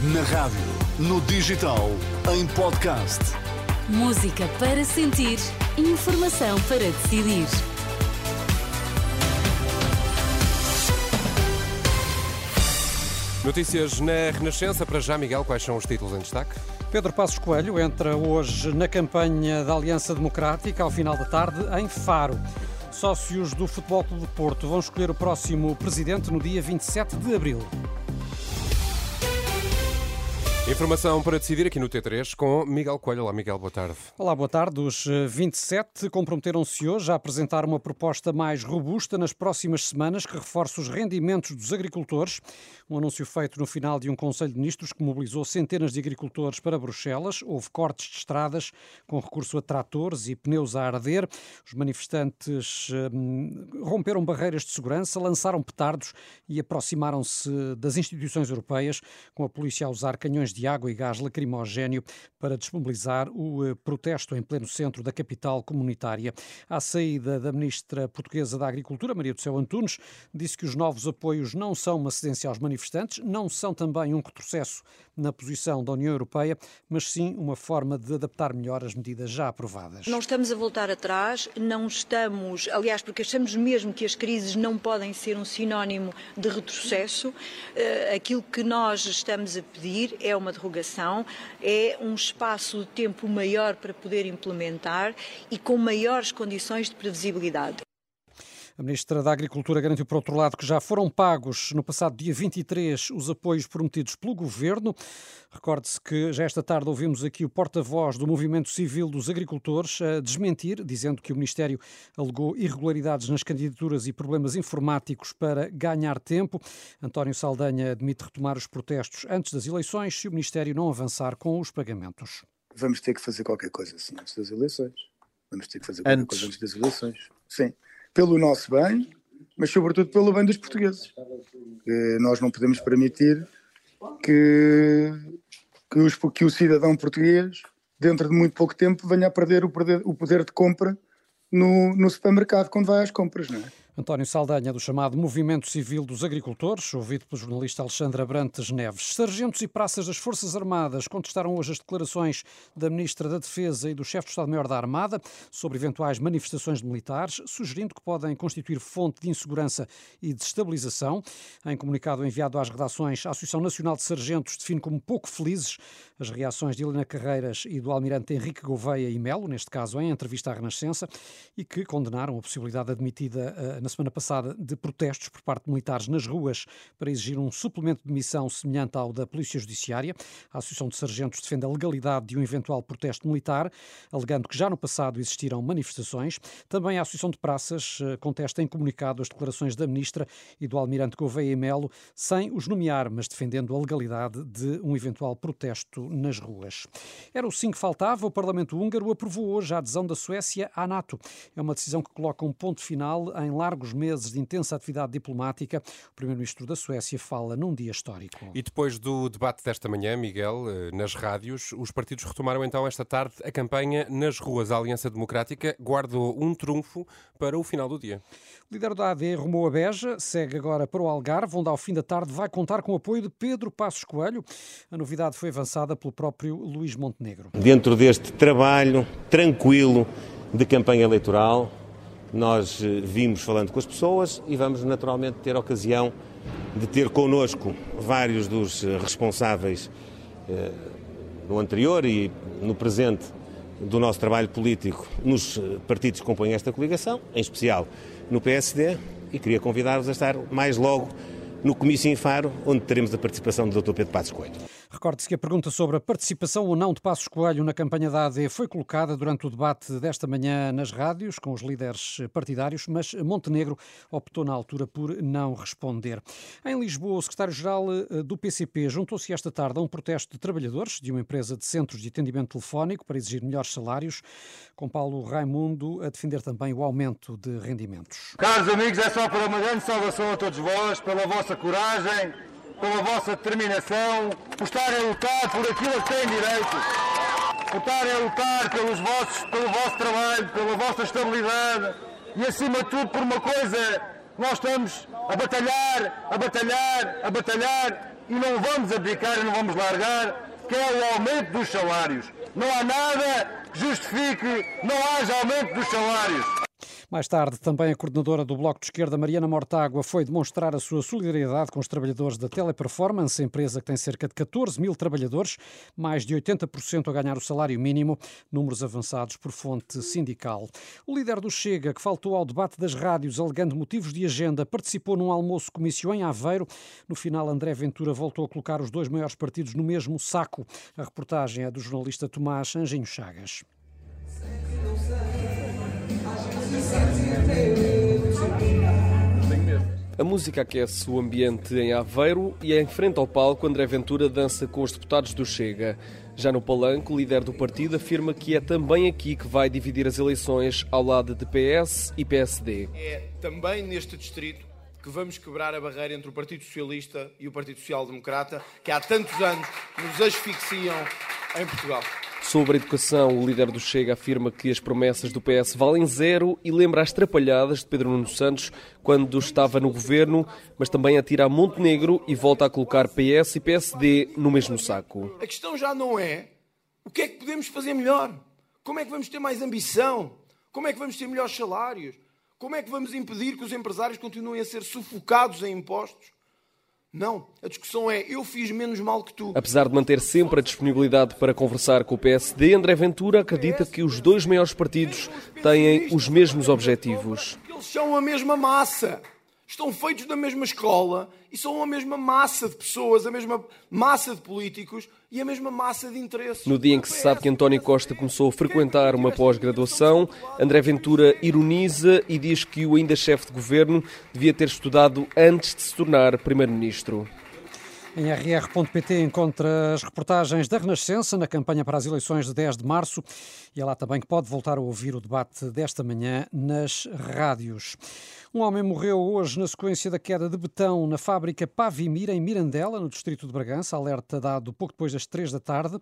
Na rádio, no digital, em podcast. Música para sentir, informação para decidir. Notícias na Renascença. Para já, Miguel, quais são os títulos em destaque? Pedro Passos Coelho entra hoje na campanha da Aliança Democrática, ao final da tarde, em Faro. Sócios do Futebol Clube de Porto vão escolher o próximo presidente no dia 27 de abril. Informação para decidir aqui no T3 com Miguel Coelho. Olá, Miguel, boa tarde. Olá, boa tarde. Os 27 eh, comprometeram-se hoje a apresentar uma proposta mais robusta nas próximas semanas que reforce os rendimentos dos agricultores. Um anúncio feito no final de um Conselho de Ministros que mobilizou centenas de agricultores para Bruxelas. Houve cortes de estradas com recurso a tratores e pneus a arder. Os manifestantes hum, romperam barreiras de segurança, lançaram petardos e aproximaram-se das instituições europeias com a polícia a usar canhões de de água e gás lacrimogéneo para desmobilizar o eh, protesto em pleno centro da capital comunitária. À saída da ministra portuguesa da Agricultura, Maria do Céu Antunes, disse que os novos apoios não são uma cedência aos manifestantes, não são também um retrocesso na posição da União Europeia, mas sim uma forma de adaptar melhor as medidas já aprovadas. Não estamos a voltar atrás, não estamos, aliás, porque achamos mesmo que as crises não podem ser um sinónimo de retrocesso. Eh, aquilo que nós estamos a pedir é uma derrogação, é um espaço de tempo maior para poder implementar e com maiores condições de previsibilidade. A Ministra da Agricultura garantiu, por outro lado, que já foram pagos no passado dia 23 os apoios prometidos pelo Governo. Recorde-se que já esta tarde ouvimos aqui o porta-voz do Movimento Civil dos Agricultores a desmentir, dizendo que o Ministério alegou irregularidades nas candidaturas e problemas informáticos para ganhar tempo. António Saldanha admite retomar os protestos antes das eleições se o Ministério não avançar com os pagamentos. Vamos ter que fazer qualquer coisa assim antes das eleições. Vamos ter que fazer qualquer antes. coisa antes das eleições. Sim pelo nosso bem, mas sobretudo pelo bem dos portugueses. nós não podemos permitir que, que, os, que, o cidadão português, dentro de muito pouco tempo, venha a perder o, poder, o poder de compra no, no supermercado quando vai às compras, não é? António Saldanha, do chamado Movimento Civil dos Agricultores, ouvido pelo jornalista Alexandra Brantes Neves. Sargentos e praças das Forças Armadas contestaram hoje as declarações da Ministra da Defesa e do Chefe de Estado-Maior da Armada sobre eventuais manifestações de militares, sugerindo que podem constituir fonte de insegurança e desestabilização. Em comunicado enviado às redações, a Associação Nacional de Sargentos define como pouco felizes as reações de Helena Carreiras e do almirante Henrique Gouveia e Melo, neste caso em entrevista à Renascença, e que condenaram a possibilidade admitida uh, na semana passada de protestos por parte de militares nas ruas para exigir um suplemento de missão semelhante ao da Polícia Judiciária. A Associação de Sargentos defende a legalidade de um eventual protesto militar, alegando que já no passado existiram manifestações. Também a Associação de Praças eh, contesta em comunicado as declarações da Ministra e do Almirante Gouveia e Melo, sem os nomear, mas defendendo a legalidade de um eventual protesto nas ruas. Era o sim que faltava. O Parlamento húngaro aprovou hoje a adesão da Suécia à NATO. É uma decisão que coloca um ponto final em largo largos meses de intensa atividade diplomática, o Primeiro-Ministro da Suécia fala num dia histórico. E depois do debate desta manhã, Miguel, eh, nas rádios, os partidos retomaram então esta tarde a campanha nas ruas. A Aliança Democrática guardou um trunfo para o final do dia. O líder da AD rumou a Beja, segue agora para o Algarve, onde ao fim da tarde vai contar com o apoio de Pedro Passos Coelho. A novidade foi avançada pelo próprio Luís Montenegro. Dentro deste trabalho tranquilo de campanha eleitoral, nós eh, vimos falando com as pessoas e vamos naturalmente ter ocasião de ter connosco vários dos eh, responsáveis eh, no anterior e no presente do nosso trabalho político nos partidos que compõem esta coligação, em especial no PSD, e queria convidar-vos a estar mais logo no Comício em Faro, onde teremos a participação do Dr. Pedro Passos Coelho. Recorde-se que a pergunta sobre a participação ou não de Passos Coelho na campanha da AD foi colocada durante o debate desta manhã nas rádios com os líderes partidários, mas Montenegro optou na altura por não responder. Em Lisboa, o secretário-geral eh, do PCP juntou-se esta tarde a um protesto de trabalhadores de uma empresa de centros de atendimento telefónico para exigir melhores salários, com Paulo Raimundo a defender também o aumento de rendimentos. Caros amigos, é só para uma grande salvação a todos vós, pela vossa coragem, pela vossa determinação, por estarem a lutar por aquilo que têm direito, por estarem a lutar pelos vossos, pelo vosso trabalho, pela vossa estabilidade e, acima de tudo, por uma coisa, nós estamos a batalhar, a batalhar, a batalhar e não vamos abdicar e não vamos largar, que é o aumento dos salários. Não há nada que justifique não haja aumento dos salários. Mais tarde, também a coordenadora do Bloco de Esquerda, Mariana Mortágua, foi demonstrar a sua solidariedade com os trabalhadores da Teleperformance, empresa que tem cerca de 14 mil trabalhadores, mais de 80% a ganhar o salário mínimo, números avançados por fonte sindical. O líder do Chega, que faltou ao debate das rádios alegando motivos de agenda, participou num almoço comício em Aveiro. No final, André Ventura voltou a colocar os dois maiores partidos no mesmo saco. A reportagem é do jornalista Tomás Anjinho Chagas. A música aquece o ambiente em Aveiro e em frente ao palco André Ventura dança com os deputados do Chega. Já no palanque, o líder do partido afirma que é também aqui que vai dividir as eleições ao lado de PS e PSD. É também neste distrito que vamos quebrar a barreira entre o Partido Socialista e o Partido Social Democrata, que há tantos anos nos asfixiam em Portugal. Sobre a educação, o líder do Chega afirma que as promessas do PS valem zero e lembra as trapalhadas de Pedro Nuno Santos quando estava no governo, mas também atira a Montenegro e volta a colocar PS e PSD no mesmo saco. A questão já não é o que é que podemos fazer melhor, como é que vamos ter mais ambição, como é que vamos ter melhores salários, como é que vamos impedir que os empresários continuem a ser sufocados em impostos. Não, a discussão é eu fiz menos mal que tu. Apesar de manter sempre a disponibilidade para conversar com o PSD, André Ventura acredita que os dois maiores partidos têm os mesmos objetivos. Eles são a mesma massa estão feitos da mesma escola e são a mesma massa de pessoas, a mesma massa de políticos e a mesma massa de interesses. No dia em que se sabe que António Costa começou a frequentar uma pós-graduação, André Ventura ironiza e diz que o ainda chefe de governo devia ter estudado antes de se tornar primeiro-ministro. Em rr.pt encontra as reportagens da Renascença na campanha para as eleições de 10 de março e é lá também que pode voltar a ouvir o debate desta manhã nas rádios. Um homem morreu hoje na sequência da queda de betão na fábrica Pavimir, em Mirandela, no distrito de Bragança, alerta dado pouco depois das três da tarde.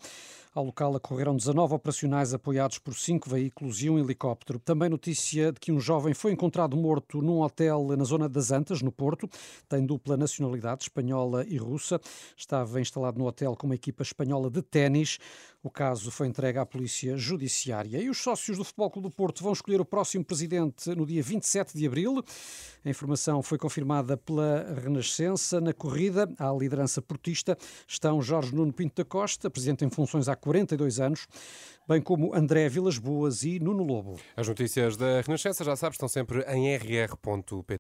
Ao local ocorreram 19 operacionais apoiados por cinco veículos e um helicóptero. Também notícia de que um jovem foi encontrado morto num hotel na zona das Antas, no Porto. Tem dupla nacionalidade, espanhola e russa. Estava instalado no hotel com uma equipa espanhola de ténis. O caso foi entregue à Polícia Judiciária. E os sócios do Futebol Clube do Porto vão escolher o próximo presidente no dia 27 de abril. A informação foi confirmada pela Renascença. Na corrida à liderança portista estão Jorge Nuno Pinto da Costa, presidente em funções há 42 anos, bem como André Vilas Boas e Nuno Lobo. As notícias da Renascença, já sabes, estão sempre em rr.pt.